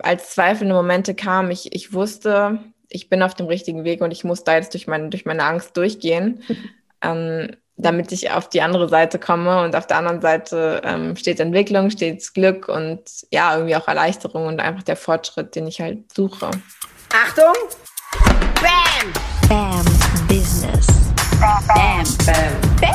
als zweifelnde Momente kamen, ich, ich wusste, ich bin auf dem richtigen Weg und ich muss da jetzt durch meine, durch meine Angst durchgehen, ähm, damit ich auf die andere Seite komme. Und auf der anderen Seite ähm, steht Entwicklung, steht Glück und ja, irgendwie auch Erleichterung und einfach der Fortschritt, den ich halt suche. Achtung! Bam! Bam Business. Bam! Bam! Bam.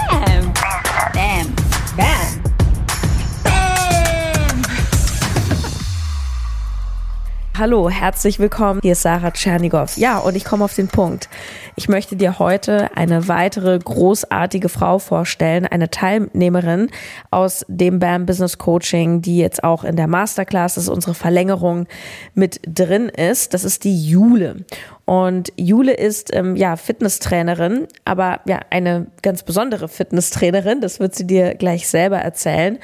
Hallo, herzlich willkommen. Hier ist Sarah Tschernigow. Ja, und ich komme auf den Punkt. Ich möchte dir heute eine weitere großartige Frau vorstellen, eine Teilnehmerin aus dem BAM Business Coaching, die jetzt auch in der Masterclass, das ist unsere Verlängerung, mit drin ist. Das ist die Jule. Und Jule ist ähm, ja Fitnesstrainerin, aber ja eine ganz besondere Fitnesstrainerin. Das wird sie dir gleich selber erzählen.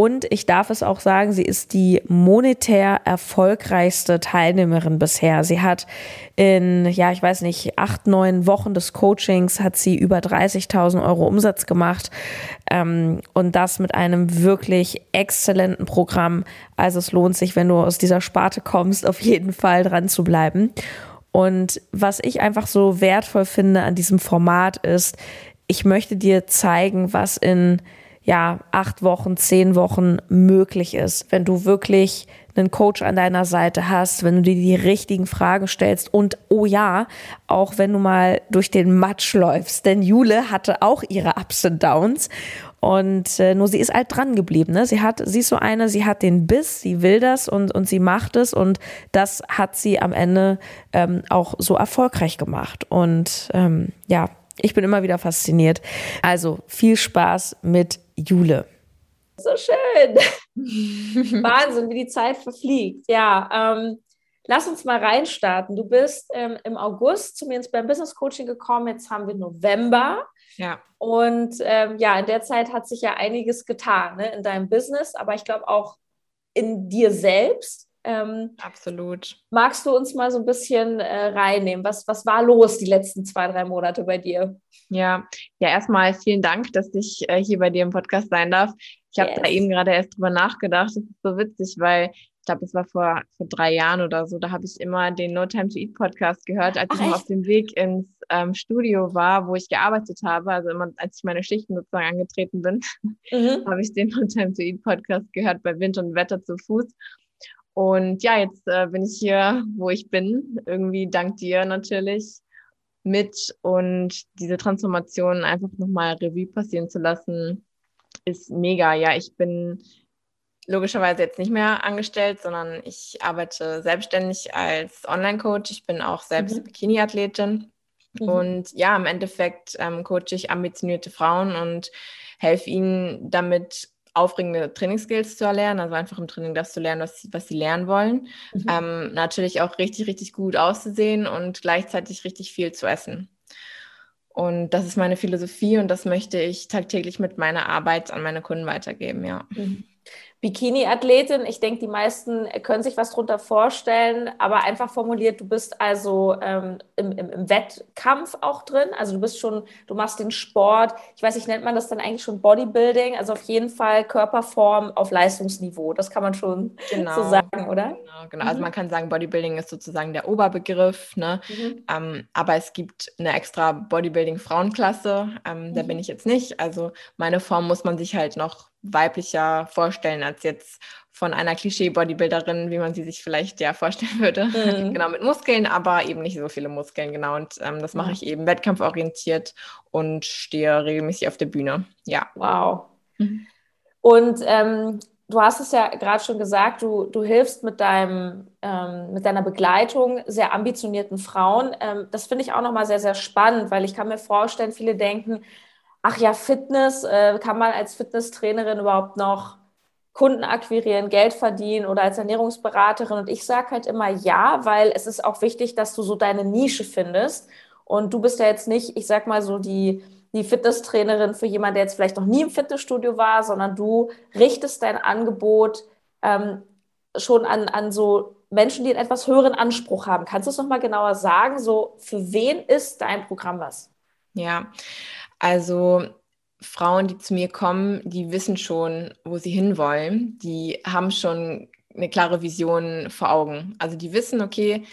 Und ich darf es auch sagen, sie ist die monetär erfolgreichste Teilnehmerin bisher. Sie hat in, ja, ich weiß nicht, acht, neun Wochen des Coachings hat sie über 30.000 Euro Umsatz gemacht. Ähm, und das mit einem wirklich exzellenten Programm. Also es lohnt sich, wenn du aus dieser Sparte kommst, auf jeden Fall dran zu bleiben. Und was ich einfach so wertvoll finde an diesem Format ist, ich möchte dir zeigen, was in ja, acht Wochen, zehn Wochen möglich ist, wenn du wirklich einen Coach an deiner Seite hast, wenn du dir die richtigen Fragen stellst und oh ja, auch wenn du mal durch den Matsch läufst, denn Jule hatte auch ihre Ups und Downs und äh, nur sie ist halt dran geblieben. Ne? Sie hat, sie ist so eine, sie hat den Biss, sie will das und, und sie macht es und das hat sie am Ende ähm, auch so erfolgreich gemacht. Und ähm, ja, ich bin immer wieder fasziniert. Also viel Spaß mit Jule. So schön. Wahnsinn, wie die Zeit verfliegt. Ja, ähm, lass uns mal reinstarten. Du bist ähm, im August zu mir ins beim Business Coaching gekommen. Jetzt haben wir November. Ja. Und ähm, ja, in der Zeit hat sich ja einiges getan ne, in deinem Business, aber ich glaube auch in dir selbst. Ähm, Absolut. Magst du uns mal so ein bisschen äh, reinnehmen? Was, was war los die letzten zwei, drei Monate bei dir? Ja, ja, erstmal vielen Dank, dass ich äh, hier bei dir im Podcast sein darf. Ich habe yes. da eben gerade erst drüber nachgedacht. Das ist so witzig, weil ich glaube, es war vor, vor drei Jahren oder so. Da habe ich immer den No Time to Eat Podcast gehört, als Ach, ich noch auf dem Weg ins ähm, Studio war, wo ich gearbeitet habe. Also immer, als ich meine Schichten sozusagen angetreten bin, mhm. habe ich den No Time to Eat Podcast gehört bei Wind und Wetter zu Fuß. Und ja, jetzt äh, bin ich hier, wo ich bin, irgendwie dank dir natürlich mit und diese Transformation einfach nochmal Revue passieren zu lassen, ist mega. Ja, ich bin logischerweise jetzt nicht mehr angestellt, sondern ich arbeite selbstständig als Online-Coach. Ich bin auch selbst mhm. Bikini-Athletin. Mhm. Und ja, im Endeffekt ähm, coache ich ambitionierte Frauen und helfe ihnen damit, aufregende Trainingsskills zu erlernen, also einfach im Training das zu lernen, was, was sie lernen wollen. Mhm. Ähm, natürlich auch richtig, richtig gut auszusehen und gleichzeitig richtig viel zu essen. Und das ist meine Philosophie und das möchte ich tagtäglich mit meiner Arbeit an meine Kunden weitergeben, ja. Mhm. Bikini-Athletin. Ich denke, die meisten können sich was darunter vorstellen, aber einfach formuliert, du bist also ähm, im, im, im, Wettkampf auch drin. Also du bist schon, du machst den Sport, ich weiß nicht, nennt man das dann eigentlich schon Bodybuilding? Also auf jeden Fall Körperform auf Leistungsniveau. Das kann man schon genau. so sagen, oder? Genau, genau. Also mhm. Also man kann sagen, Bodybuilding ist sozusagen der Oberbegriff, ne? Mhm. Ähm, aber es gibt eine extra Bodybuilding-Frauenklasse. Ähm, mhm. Da bin ich jetzt nicht. Also meine Form muss man sich halt noch weiblicher vorstellen als jetzt von einer Klischee-Bodybuilderin, wie man sie sich vielleicht ja vorstellen würde. Mhm. Genau, mit Muskeln, aber eben nicht so viele Muskeln, genau. Und ähm, das mache ich eben wettkampforientiert und stehe regelmäßig auf der Bühne. Ja. Wow. Mhm. Und ähm, du hast es ja gerade schon gesagt, du, du hilfst mit, deinem, ähm, mit deiner Begleitung sehr ambitionierten Frauen. Ähm, das finde ich auch nochmal sehr, sehr spannend, weil ich kann mir vorstellen, viele denken, ach ja, Fitness, äh, kann man als Fitnesstrainerin überhaupt noch Kunden akquirieren, Geld verdienen oder als Ernährungsberaterin? Und ich sage halt immer ja, weil es ist auch wichtig, dass du so deine Nische findest. Und du bist ja jetzt nicht, ich sag mal so, die, die Fitnesstrainerin für jemanden, der jetzt vielleicht noch nie im Fitnessstudio war, sondern du richtest dein Angebot ähm, schon an, an so Menschen, die einen etwas höheren Anspruch haben. Kannst du es nochmal genauer sagen? So, für wen ist dein Programm was? Ja, also Frauen, die zu mir kommen, die wissen schon, wo sie hinwollen. Die haben schon eine klare Vision vor Augen. Also die wissen, okay,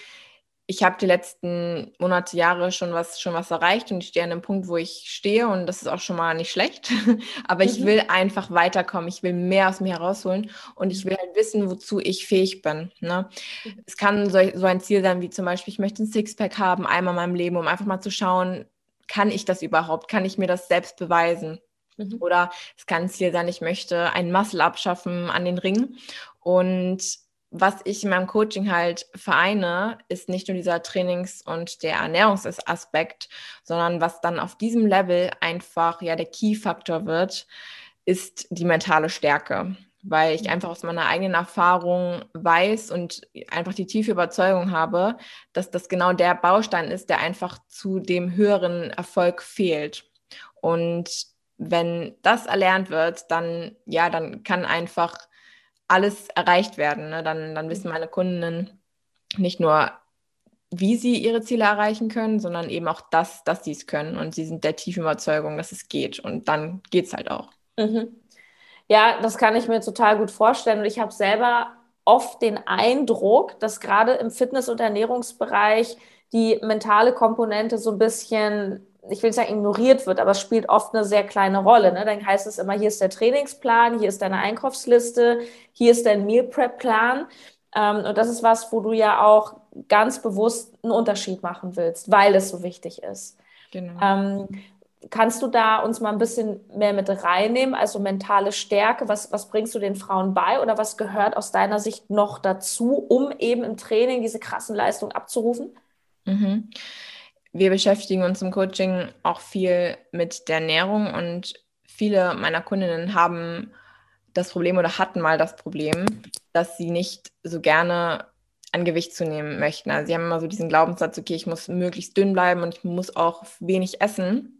ich habe die letzten Monate, Jahre schon was, schon was erreicht und ich stehe an einem Punkt, wo ich stehe und das ist auch schon mal nicht schlecht. Aber mhm. ich will einfach weiterkommen. Ich will mehr aus mir herausholen und ich will halt wissen, wozu ich fähig bin. Ne? Mhm. Es kann so, so ein Ziel sein, wie zum Beispiel, ich möchte ein Sixpack haben, einmal in meinem Leben, um einfach mal zu schauen, kann ich das überhaupt? Kann ich mir das selbst beweisen? Mhm. Oder es kann ein Ziel sein, ich möchte einen Muscle abschaffen an den Ringen und was ich in meinem Coaching halt vereine, ist nicht nur dieser Trainings- und der Ernährungsaspekt, sondern was dann auf diesem Level einfach ja der Key-Faktor wird, ist die mentale Stärke. Weil ich einfach aus meiner eigenen Erfahrung weiß und einfach die tiefe Überzeugung habe, dass das genau der Baustein ist, der einfach zu dem höheren Erfolg fehlt. Und wenn das erlernt wird, dann ja, dann kann einfach alles erreicht werden. Ne? Dann, dann wissen meine Kundinnen nicht nur, wie sie ihre Ziele erreichen können, sondern eben auch das, dass sie es können. Und sie sind der tiefen Überzeugung, dass es geht. Und dann geht es halt auch. Mhm. Ja, das kann ich mir total gut vorstellen. Und ich habe selber oft den Eindruck, dass gerade im Fitness- und Ernährungsbereich die mentale Komponente so ein bisschen ich will nicht sagen, ignoriert wird, aber es spielt oft eine sehr kleine Rolle. Ne? Dann heißt es immer, hier ist der Trainingsplan, hier ist deine Einkaufsliste, hier ist dein Meal Prep Plan. Ähm, und das ist was, wo du ja auch ganz bewusst einen Unterschied machen willst, weil es so wichtig ist. Genau. Kannst du da uns mal ein bisschen mehr mit reinnehmen? Also mentale Stärke, was, was bringst du den Frauen bei oder was gehört aus deiner Sicht noch dazu, um eben im Training diese krassen Leistungen abzurufen? Mhm wir beschäftigen uns im Coaching auch viel mit der Ernährung und viele meiner Kundinnen haben das Problem oder hatten mal das Problem, dass sie nicht so gerne an Gewicht zunehmen möchten. Also sie haben immer so diesen Glaubenssatz, okay, ich muss möglichst dünn bleiben und ich muss auch wenig essen,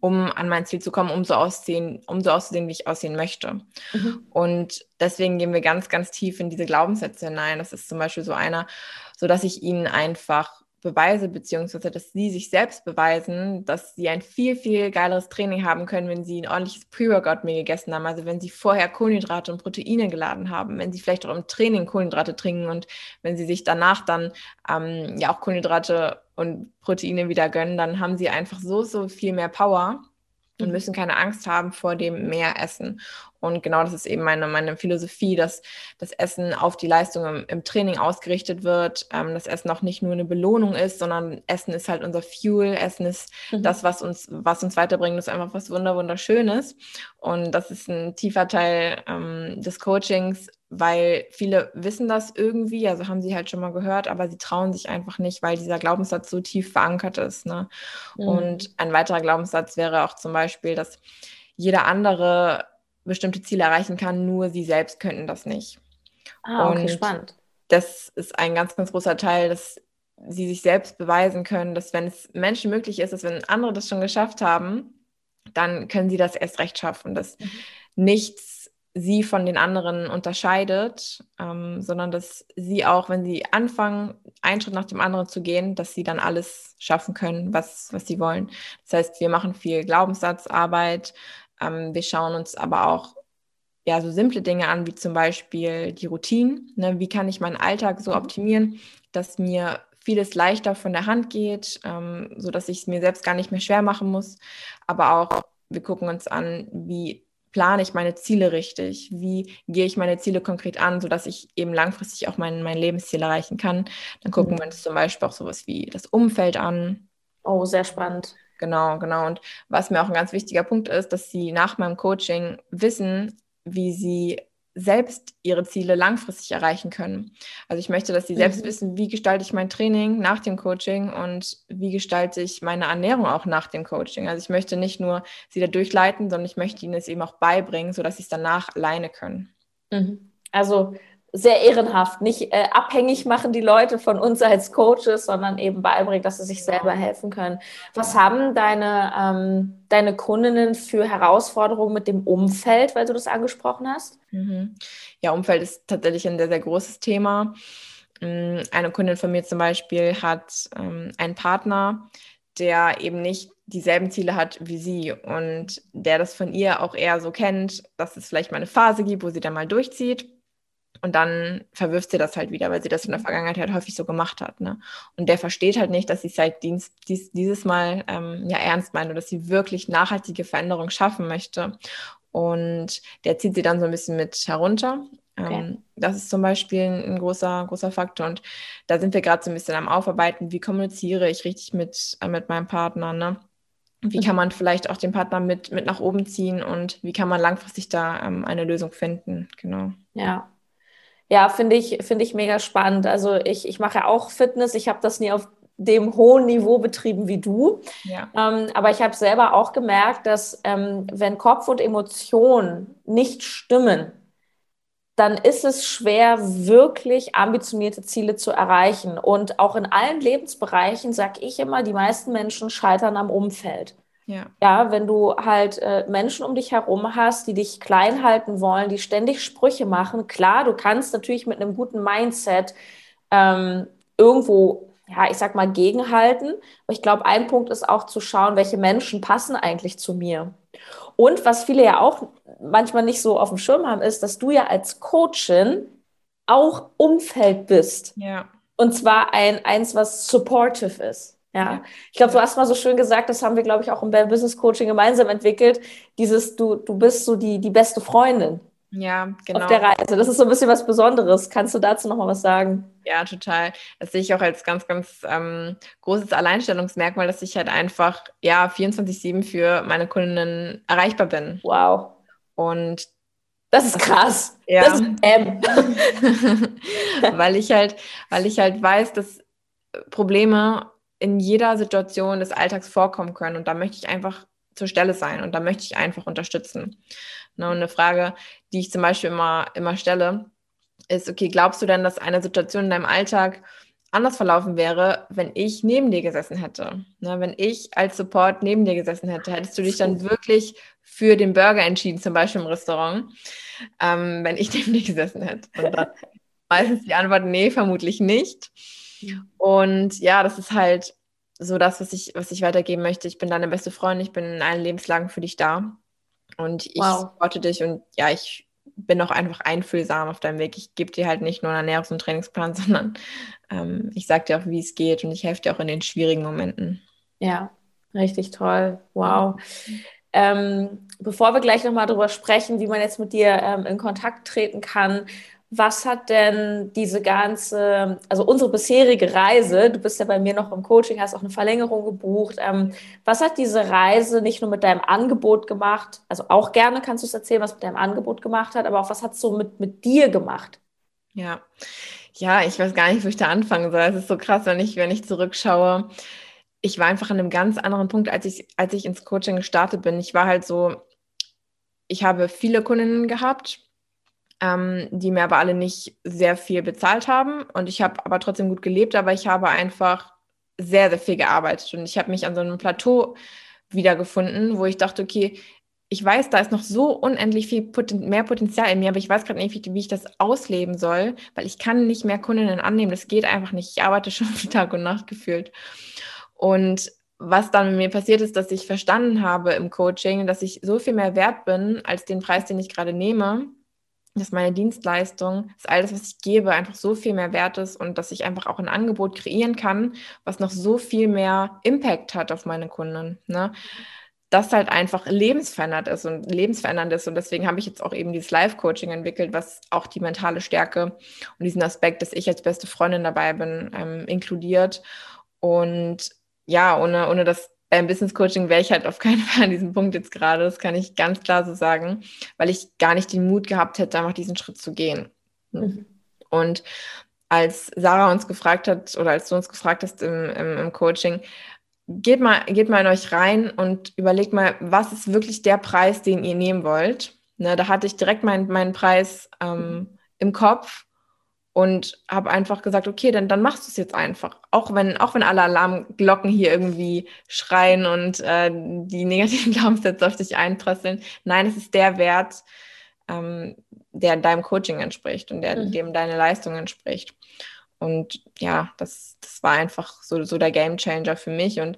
um an mein Ziel zu kommen, um so aussehen, um so auszusehen, wie ich aussehen möchte. Mhm. Und deswegen gehen wir ganz, ganz tief in diese Glaubenssätze hinein. Das ist zum Beispiel so einer, so dass ich ihnen einfach beweise, beziehungsweise dass sie sich selbst beweisen, dass sie ein viel, viel geileres Training haben können, wenn sie ein ordentliches Pre-Workout-Meal gegessen haben. Also wenn sie vorher Kohlenhydrate und Proteine geladen haben, wenn sie vielleicht auch im Training Kohlenhydrate trinken und wenn sie sich danach dann ähm, ja auch Kohlenhydrate und Proteine wieder gönnen, dann haben sie einfach so, so viel mehr Power und mhm. müssen keine Angst haben vor dem Mehressen. Und genau das ist eben meine, meine Philosophie, dass das Essen auf die Leistung im, im Training ausgerichtet wird, ähm, dass Essen auch nicht nur eine Belohnung ist, sondern Essen ist halt unser Fuel, Essen ist mhm. das, was uns, was uns weiterbringt, das ist einfach was Wunder, Wunderschönes. Und das ist ein tiefer Teil ähm, des Coachings, weil viele wissen das irgendwie, also haben sie halt schon mal gehört, aber sie trauen sich einfach nicht, weil dieser Glaubenssatz so tief verankert ist. Ne? Mhm. Und ein weiterer Glaubenssatz wäre auch zum Beispiel, dass jeder andere bestimmte Ziele erreichen kann, nur sie selbst könnten das nicht. Ah, okay, Und spannend. Das ist ein ganz, ganz großer Teil, dass sie sich selbst beweisen können, dass wenn es Menschen möglich ist, dass wenn andere das schon geschafft haben, dann können sie das erst recht schaffen, dass mhm. nichts sie von den anderen unterscheidet, ähm, sondern dass sie auch, wenn sie anfangen, einen Schritt nach dem anderen zu gehen, dass sie dann alles schaffen können, was, was sie wollen. Das heißt, wir machen viel Glaubenssatzarbeit, ähm, wir schauen uns aber auch ja, so simple Dinge an, wie zum Beispiel die Routinen. Ne? Wie kann ich meinen Alltag so optimieren, dass mir vieles leichter von der Hand geht, ähm, sodass ich es mir selbst gar nicht mehr schwer machen muss. Aber auch, wir gucken uns an, wie plane ich meine Ziele richtig? Wie gehe ich meine Ziele konkret an, sodass ich eben langfristig auch mein, mein Lebensziel erreichen kann? Dann gucken mhm. wir uns zum Beispiel auch sowas wie das Umfeld an. Oh, sehr spannend. Genau, genau. Und was mir auch ein ganz wichtiger Punkt ist, dass sie nach meinem Coaching wissen, wie sie selbst ihre Ziele langfristig erreichen können. Also ich möchte, dass sie selbst mhm. wissen, wie gestalte ich mein Training nach dem Coaching und wie gestalte ich meine Ernährung auch nach dem Coaching. Also ich möchte nicht nur sie da durchleiten, sondern ich möchte ihnen es eben auch beibringen, sodass sie es danach alleine können. Mhm. Also sehr ehrenhaft, nicht äh, abhängig machen die Leute von uns als Coaches, sondern eben beibringen, dass sie sich selber helfen können. Was haben deine, ähm, deine Kundinnen für Herausforderungen mit dem Umfeld, weil du das angesprochen hast? Mhm. Ja, Umfeld ist tatsächlich ein sehr, sehr großes Thema. Mm, eine Kundin von mir zum Beispiel hat ähm, einen Partner, der eben nicht dieselben Ziele hat wie sie und der das von ihr auch eher so kennt, dass es vielleicht mal eine Phase gibt, wo sie dann mal durchzieht Und dann verwirft sie das halt wieder, weil sie das in der Vergangenheit halt häufig so gemacht hat. Ne? Und der versteht halt nicht, dass sie es halt dies, dies, dieses Mal ähm, ja ernst meint und dass sie wirklich nachhaltige Veränderung schaffen möchte. Und der zieht sie dann so ein bisschen mit herunter. Okay. Ähm, das ist zum Beispiel ein, ein, großer, großer Faktor. Und da sind wir gerade so ein bisschen am Aufarbeiten, wie kommuniziere ich richtig mit, äh, mit meinem Partner. Ne? Wie kann mhm. man vielleicht auch den Partner mit, mit nach oben ziehen und wie kann man langfristig da ähm, eine Lösung finden? Genau. Ja, ja, finde ich, finde ich mega spannend. Also ich, ich mache ja auch Fitness. Ich habe das nie auf dem hohen Niveau betrieben wie du. Ja. Ähm, aber ich habe selber auch gemerkt, dass ähm, wenn Kopf und Emotion nicht stimmen, dann ist es schwer, wirklich ambitionierte Ziele zu erreichen. Und auch in allen Lebensbereichen sage ich immer, die meisten Menschen scheitern am Umfeld. Ja. ja, wenn du halt äh, Menschen um dich herum hast, die dich klein halten wollen, die ständig Sprüche machen, klar, du kannst natürlich mit einem guten Mindset ähm, irgendwo, ja, ich sag mal, gegenhalten. Aber ich glaube, ein Punkt ist auch zu schauen, welche Menschen passen eigentlich zu mir. Und was viele ja auch manchmal nicht so auf dem Schirm haben, ist, dass du ja als Coachin auch Umfeld bist. Ja. Und zwar ein, eins, was supportive ist. Ja, ich glaube, du hast mal so schön gesagt, das haben wir, glaube ich, auch im Business Coaching gemeinsam entwickelt. Dieses, du, du bist so die, die beste Freundin. Ja, genau. Auf der Reise. Das ist so ein bisschen was Besonderes. Kannst du dazu nochmal was sagen? Ja, total. Das sehe ich auch als ganz, ganz ähm, großes Alleinstellungsmerkmal, dass ich halt einfach, ja, 24-7 für meine Kundinnen erreichbar bin. Wow. Und das ist krass. Ja. Das ist M. weil ich halt, weil ich halt weiß, dass Probleme in jeder Situation des Alltags vorkommen können. Und da möchte ich einfach zur Stelle sein und da möchte ich einfach unterstützen. Ne, und eine Frage, die ich zum Beispiel immer, immer stelle, ist, okay, glaubst du denn, dass eine Situation in deinem Alltag anders verlaufen wäre, wenn ich neben dir gesessen hätte? Ne, wenn ich als Support neben dir gesessen hätte, hättest du dich dann wirklich für den Burger entschieden, zum Beispiel im Restaurant, ähm, wenn ich neben dir gesessen hätte? Und dann meistens die Antwort, nee, vermutlich nicht. Und ja, das ist halt so das, was ich, was ich weitergeben möchte. Ich bin deine beste Freundin, ich bin in allen Lebenslagen für dich da. Und ich wow. supporte dich und ja, ich bin auch einfach einfühlsam auf deinem Weg. Ich gebe dir halt nicht nur einen Ernährungs- und Trainingsplan, sondern ähm, ich sage dir auch, wie es geht und ich helfe dir auch in den schwierigen Momenten. Ja, richtig toll. Wow. Ähm, bevor wir gleich nochmal darüber sprechen, wie man jetzt mit dir ähm, in Kontakt treten kann, was hat denn diese ganze, also unsere bisherige Reise, du bist ja bei mir noch im Coaching, hast auch eine Verlängerung gebucht, ähm, was hat diese Reise nicht nur mit deinem Angebot gemacht, also auch gerne kannst du es erzählen, was mit deinem Angebot gemacht hat, aber auch was hat es so mit, mit dir gemacht? Ja, ja, ich weiß gar nicht, wo ich da anfangen soll. Es ist so krass, wenn ich, wenn ich zurückschaue. Ich war einfach an einem ganz anderen Punkt, als ich, als ich ins Coaching gestartet bin. Ich war halt so, ich habe viele Kundinnen gehabt, ähm, die mir aber alle nicht sehr viel bezahlt haben. Und ich habe aber trotzdem gut gelebt, aber ich habe einfach sehr, sehr viel gearbeitet. Und ich habe mich an so einem Plateau wiedergefunden, wo ich dachte, okay, ich weiß, da ist noch so unendlich viel Poten mehr Potenzial in mir, aber ich weiß gerade nicht, wie ich das ausleben soll, weil ich kann nicht mehr Kundinnen annehmen. Das geht einfach nicht. Ich arbeite schon Tag und Nacht gefühlt. Und was dann mit mir passiert ist, dass ich verstanden habe im Coaching, dass ich so viel mehr wert bin als den Preis, den ich gerade nehme dass meine Dienstleistung, dass alles, was ich gebe, einfach so viel mehr wert ist und dass ich einfach auch ein Angebot kreieren kann, was noch so viel mehr Impact hat auf meine Kunden. Ne? Das halt einfach lebensverändernd ist und lebensverändernd ist. Und deswegen habe ich jetzt auch eben dieses Live-Coaching entwickelt, was auch die mentale Stärke und diesen Aspekt, dass ich als beste Freundin dabei bin, ähm, inkludiert. Und ja, ohne, ohne das beim Business Coaching wäre ich halt auf keinen Fall an diesem Punkt jetzt gerade. Das kann ich ganz klar so sagen, weil ich gar nicht den Mut gehabt hätte, einfach diesen Schritt zu gehen. Mhm. Und als Sarah uns gefragt hat oder als du uns gefragt hast im, im, im, Coaching, geht mal, geht mal in euch rein und überlegt mal, was ist wirklich der Preis, den ihr nehmen wollt. Ne, da hatte ich direkt meinen mein Preis ähm, im Kopf und habe einfach gesagt, okay, dann, dann machst du es jetzt einfach. Auch wenn, auch wenn alle Alarmglocken hier irgendwie schreien und äh, die negativen Glaubenssätze auf dich einprasseln. Nein, es ist der Wert, ähm, der deinem Coaching entspricht und der, mhm. dem deine Leistung entspricht. Und ja, das, das war einfach so, so der Game Changer für mich. Und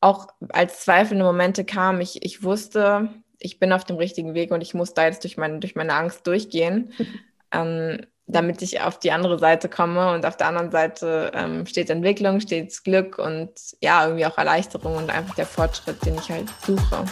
auch als zweifelnde Momente kamen, ich, ich wusste, ich bin auf dem richtigen Weg und ich muss da jetzt durch, mein, durch meine Angst durchgehen. ähm, damit ich auf die andere Seite komme. Und auf der anderen Seite ähm, steht Entwicklung, steht Glück und ja, irgendwie auch Erleichterung und einfach der Fortschritt, den ich halt suche.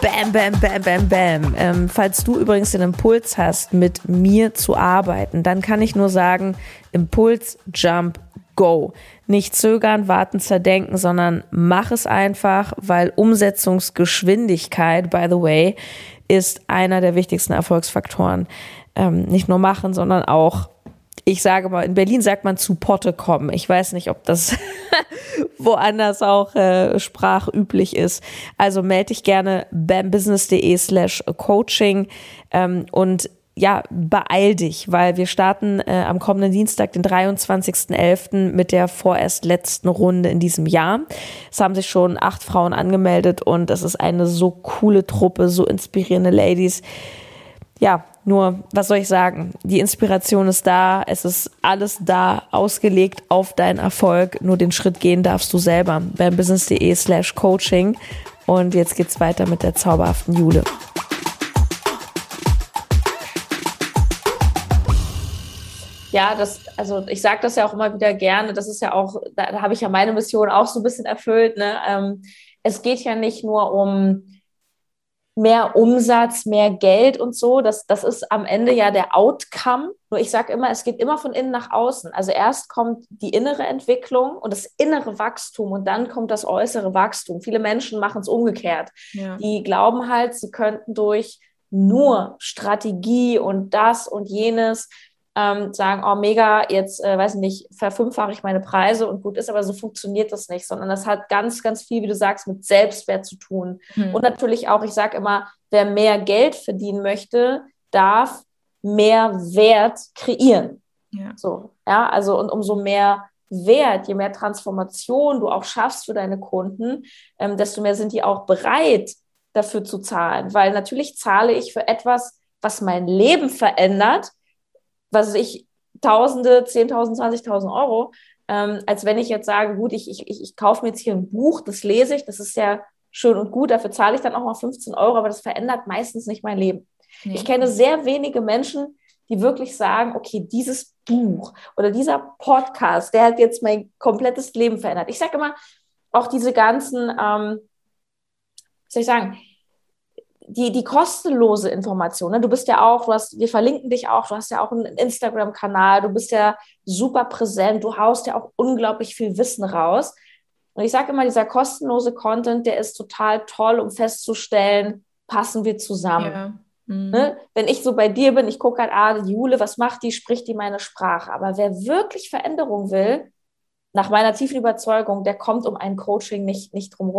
Bam, bam, bam, bam, bam. Ähm, falls du übrigens den Impuls hast, mit mir zu arbeiten, dann kann ich nur sagen, Impuls, Jump, Go. Nicht zögern, warten, zerdenken, sondern mach es einfach, weil Umsetzungsgeschwindigkeit, by the way, ist einer der wichtigsten Erfolgsfaktoren. Ähm, nicht nur machen, sondern auch ich sage mal, in Berlin sagt man zu Potte kommen. Ich weiß nicht, ob das woanders auch äh, sprachüblich ist. Also melde dich gerne bambusiness.de slash coaching ähm, und ja, beeil dich, weil wir starten äh, am kommenden Dienstag, den 23.11. mit der vorerst letzten Runde in diesem Jahr. Es haben sich schon acht Frauen angemeldet und es ist eine so coole Truppe, so inspirierende Ladies. Ja, nur, was soll ich sagen? Die Inspiration ist da, es ist alles da, ausgelegt auf deinen Erfolg. Nur den Schritt gehen darfst du selber. beim business.de slash coaching. Und jetzt geht's weiter mit der zauberhaften Jule. Ja, das, also ich sage das ja auch immer wieder gerne, das ist ja auch, da, da habe ich ja meine Mission auch so ein bisschen erfüllt. Ne? Ähm, es geht ja nicht nur um mehr Umsatz, mehr Geld und so. Das, das ist am Ende ja der Outcome. Nur ich sage immer, es geht immer von innen nach außen. Also erst kommt die innere Entwicklung und das innere Wachstum und dann kommt das äußere Wachstum. Viele Menschen machen es umgekehrt. Ja. Die glauben halt, sie könnten durch nur Strategie und das und jenes ähm, sagen, oh mega, jetzt, äh, weiß nicht, verfünffache ich meine Preise und gut ist, aber so funktioniert das nicht, sondern das hat ganz, ganz viel, wie du sagst, mit Selbstwert zu tun. Mhm. Und natürlich auch, ich sage immer, wer mehr Geld verdienen möchte, darf mehr Wert kreieren. Ja. So, ja, also und umso mehr Wert, je mehr Transformation du auch schaffst für deine Kunden, ähm, desto mehr sind die auch bereit, dafür zu zahlen. Weil natürlich zahle ich für etwas, was mein Leben verändert, was ich, Tausende, 10.000, 20.000 Euro, ähm, als wenn ich jetzt sage, gut, ich, ich, ich, ich kaufe mir jetzt hier ein Buch, das lese ich, das ist ja schön und gut, dafür zahle ich dann auch mal 15 Euro, aber das verändert meistens nicht mein Leben. Nee. Ich kenne sehr wenige Menschen, die wirklich sagen, okay, dieses Buch oder dieser Podcast, der hat jetzt mein komplettes Leben verändert. Ich sage immer, auch diese ganzen, ähm, wie soll ich sagen, die, die kostenlose Information. Ne? Du bist ja auch, du hast, wir verlinken dich auch, du hast ja auch einen Instagram-Kanal, du bist ja super präsent, du haust ja auch unglaublich viel Wissen raus. Und ich sage immer, dieser kostenlose Content, der ist total toll, um festzustellen, passen wir zusammen. Ja. Mhm. Ne? Wenn ich so bei dir bin, ich gucke halt, ah, Jule, was macht die, spricht die meine Sprache. Aber wer wirklich Veränderung will, nach meiner tiefen Überzeugung, der kommt um ein Coaching nicht, nicht drum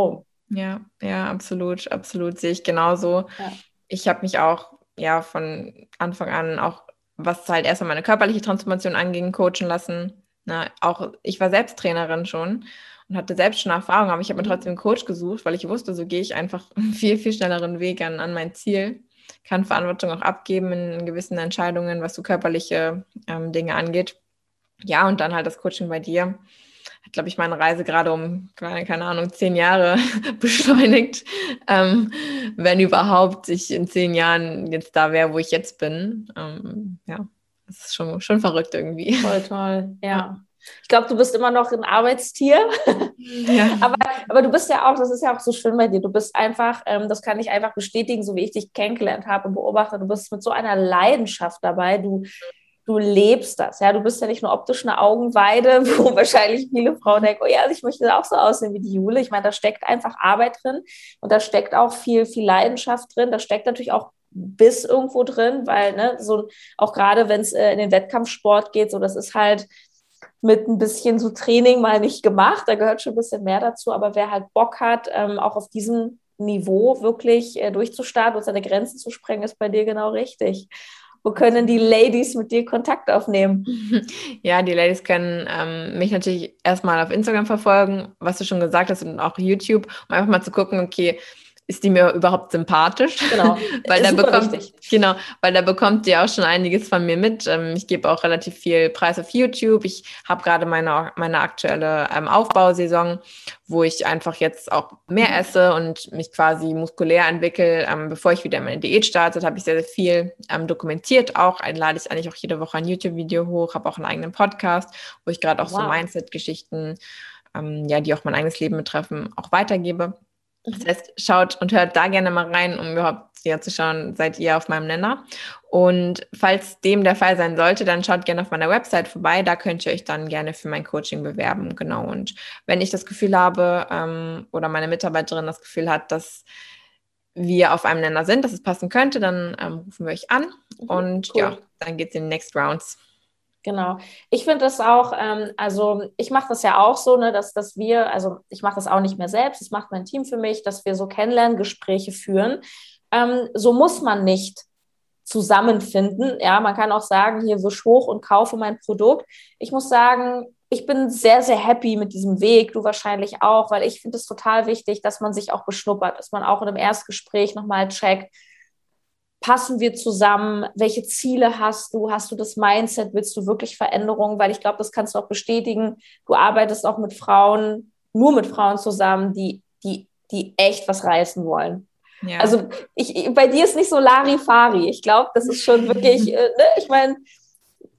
ja, ja, absolut, absolut. Sehe ich genauso. Ja. Ich habe mich auch ja von Anfang an auch, was halt erstmal meine körperliche Transformation anging, coachen lassen. Na, auch ich war selbst Trainerin schon und hatte selbst schon Erfahrung, aber ich habe mir mhm. trotzdem einen Coach gesucht, weil ich wusste, so gehe ich einfach einen viel, viel schnelleren Weg an, an mein Ziel, kann Verantwortung auch abgeben in gewissen Entscheidungen, was so körperliche ähm, Dinge angeht. Ja, und dann halt das Coaching bei dir hat, glaube ich, meine Reise gerade um, keine Ahnung, zehn Jahre beschleunigt. Ähm, wenn überhaupt ich in zehn Jahren jetzt da wäre, wo ich jetzt bin. Ähm, ja, das ist schon, schon verrückt irgendwie. Voll toll, ja. Ich glaube, du bist immer noch ein Arbeitstier. Ja. aber, aber du bist ja auch, das ist ja auch so schön bei dir. Du bist einfach, ähm, das kann ich einfach bestätigen, so wie ich dich kennengelernt habe und beobachte, du bist mit so einer Leidenschaft dabei. Du, du lebst das. Ja, du bist ja nicht nur optisch eine Augenweide, wo wahrscheinlich viele Frauen denken, oh ja, ich möchte auch so aussehen wie die Jule. Ich meine, da steckt einfach Arbeit drin und da steckt auch viel, viel Leidenschaft drin. Da steckt natürlich auch Biss irgendwo drin, weil ne, so auch gerade wenn es äh, in den Wettkampfsport geht, so das ist halt mit ein bisschen so Training mal nicht gemacht. Da gehört schon ein bisschen mehr dazu. Aber wer halt Bock hat, ähm, auch auf diesem Niveau wirklich äh, durchzustarten und seine Grenzen zu sprengen, ist bei dir genau richtig. Wo können die Ladies mit dir Kontakt aufnehmen? Ja, die Ladies können ähm, mich natürlich erstmal auf Instagram verfolgen, was du schon gesagt hast, und auch YouTube, um einfach mal zu gucken, okay, ist die mir überhaupt sympathisch? Genau. weil da bekommt, wichtig. genau, weil da bekommt ihr auch schon einiges von mir mit. Ähm, ich gebe auch relativ viel Preis auf YouTube. Ich habe gerade meine, meine aktuelle ähm, Aufbausaison, wo ich einfach jetzt auch mehr esse und mich quasi muskulär entwickle. Ähm, bevor ich wieder meine Diät startet, habe ich sehr, sehr viel dokumentiert. Auch ein lade ich eigentlich auch jede Woche ein YouTube-Video hoch, habe auch einen eigenen Podcast, wo ich gerade auch so Wow. Mindset-Geschichten, ähm, ja, die auch mein eigenes Leben betreffen, auch weitergebe. Mhm. Das heißt, schaut und hört da gerne mal rein, um überhaupt ja zu schauen, seid ihr auf meinem Nenner. Und falls dem der Fall sein sollte, dann schaut gerne auf meiner Website vorbei. Da könnt ihr euch dann gerne für mein Coaching bewerben. Genau. Und wenn ich das Gefühl habe ähm, oder meine Mitarbeiterin das Gefühl hat, dass wir auf einem Nenner sind, dass es passen könnte, dann ähm, rufen wir euch an. Und cool. ja, dann geht es in die Next Rounds. Genau. Ich finde das auch, ähm, also ich mache das ja auch so, ne, dass, dass wir, also ich mache das auch nicht mehr selbst, das macht mein Team für mich, dass wir so Kennenlerngespräche führen. Ähm, so muss man nicht zusammenfinden. Ja, man kann auch sagen, hier wisch hoch und kaufe mein Produkt. Ich muss sagen, ich bin sehr, sehr happy mit diesem Weg, du wahrscheinlich auch, weil ich finde es total wichtig, dass man sich auch beschnuppert, dass man auch in einem Erstgespräch nochmal checkt, passen wir zusammen? Welche Ziele hast du? Hast du das Mindset? Willst du wirklich Veränderungen? Weil ich glaube, das kannst du auch bestätigen. Du arbeitest auch mit Frauen, nur mit Frauen zusammen, die, die, die echt was reißen wollen. Ja. Also ich, bei dir ist nicht so Larifari. Ich glaube, das ist schon wirklich, äh, ne? ich meine,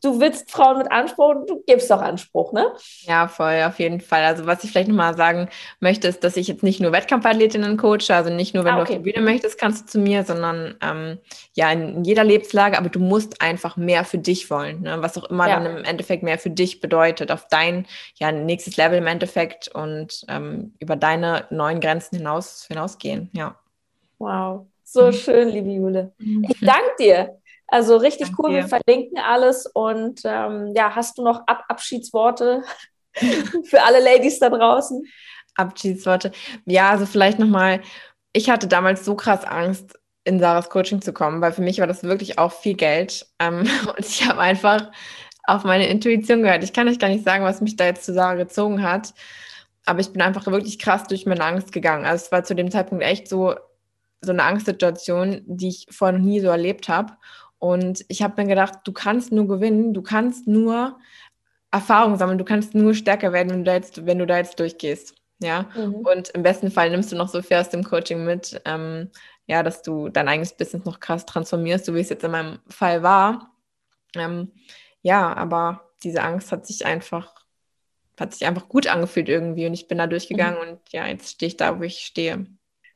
du willst Frauen mit Anspruch, du gibst doch Anspruch, ne? Ja, voll, auf jeden Fall. Also was ich vielleicht nochmal sagen möchte, ist, dass ich jetzt nicht nur Wettkampfathletinnen coache, also nicht nur, wenn Ah, du okay. auf die Bühne möchtest, kannst du zu mir, sondern ähm, ja, in, jeder Lebenslage, aber du musst einfach mehr für dich wollen, ne? was auch immer Ja. dann im Endeffekt mehr für dich bedeutet, auf dein ja, nächstes Level im Endeffekt und ähm, über deine neuen Grenzen hinaus hinausgehen, ja. Wow, so Mhm. schön, liebe Jule. Ich danke dir. Also richtig Danke cool. Wir verlinken alles. Und ähm, ja, hast du noch Ab Abschiedsworte für alle Ladies da draußen? Abschiedsworte. Ja, also vielleicht nochmal, ich hatte damals so krass Angst, in Sarahs Coaching zu kommen, weil für mich war das wirklich auch viel Geld. Ähm, und ich habe einfach auf meine Intuition gehört. Ich kann euch gar nicht sagen, was mich da jetzt zu Sarah gezogen hat. Aber ich bin einfach wirklich krass durch meine Angst gegangen. Also es war zu dem Zeitpunkt echt so, so eine Angstsituation, die ich vorher noch nie so erlebt habe. Und ich habe mir gedacht, du kannst nur gewinnen, du kannst nur Erfahrung sammeln, du kannst nur stärker werden, wenn du da jetzt, wenn du da jetzt durchgehst. Ja. Mhm. Und im besten Fall nimmst du noch so viel aus dem Coaching mit, ähm, ja, dass du dein eigenes Business noch krass transformierst, so wie es jetzt in meinem Fall war. Ähm, ja, aber diese Angst hat sich einfach, hat sich einfach gut angefühlt irgendwie und ich bin da durchgegangen und ja, jetzt stehe ich da, wo ich stehe.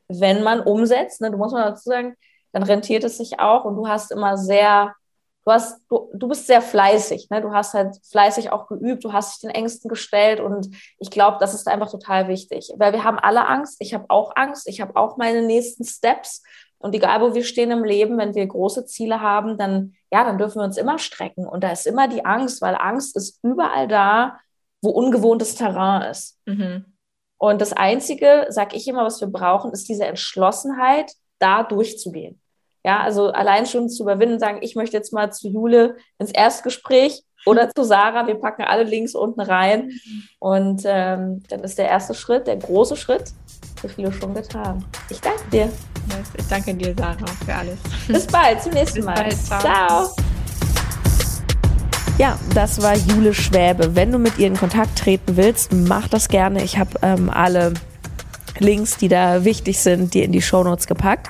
Wenn man umsetzt, ne, du musst mal dazu sagen, dann rentiert es sich auch und du hast immer sehr, du hast, du, du bist sehr fleißig, ne? Du hast halt fleißig auch geübt, du hast dich den Ängsten gestellt und ich glaube, das ist einfach total wichtig. Weil wir haben alle Angst, ich habe auch Angst, ich habe auch meine nächsten Steps. Und egal, wo wir stehen im Leben, wenn wir große Ziele haben, dann, ja, dann dürfen wir uns immer strecken. Und da ist immer die Angst, weil Angst ist überall da, wo ungewohntes Terrain ist. Mhm. Und das Einzige, sag ich immer, was wir brauchen, ist diese Entschlossenheit, da durchzugehen. Ja, also allein schon zu überwinden, sagen, ich möchte jetzt mal zu Jule ins Erstgespräch oder zu Sarah, wir packen alle Links unten rein. Und ähm, dann ist der erste Schritt, der große Schritt, für viele schon getan. Ich danke dir. Ich danke dir, Sarah, für alles. Bis bald, zum nächsten Bis Mal. bald, ciao. ciao. Ja, das war Jule Schwäbe. Wenn du mit ihr in Kontakt treten willst, mach das gerne. Ich habe ähm, alle Links, die da wichtig sind, dir in die Shownotes gepackt.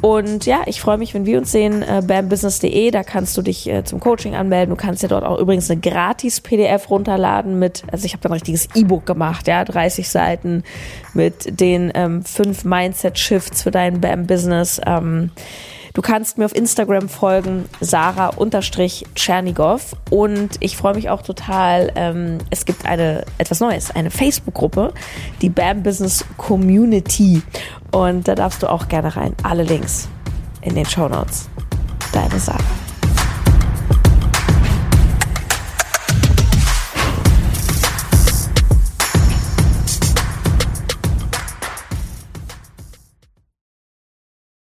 Und ja, ich freue mich, wenn wir uns sehen. Äh, bambusiness.de, da kannst du dich äh, zum Coaching anmelden. Du kannst ja dort auch übrigens eine gratis PDF runterladen mit, also ich habe da ein richtiges E-Book gemacht, ja, 30 Seiten mit den ähm, fünf Mindset-Shifts für dein BAM-Business. Ähm, Du kannst mir auf Instagram folgen, Sarah-Tschernigow. Und ich freue mich auch total. Ähm, es gibt eine etwas Neues, eine Facebook-Gruppe, die BAM Business Community. Und da darfst du auch gerne rein. Alle Links in den Show Notes. Deine Sarah.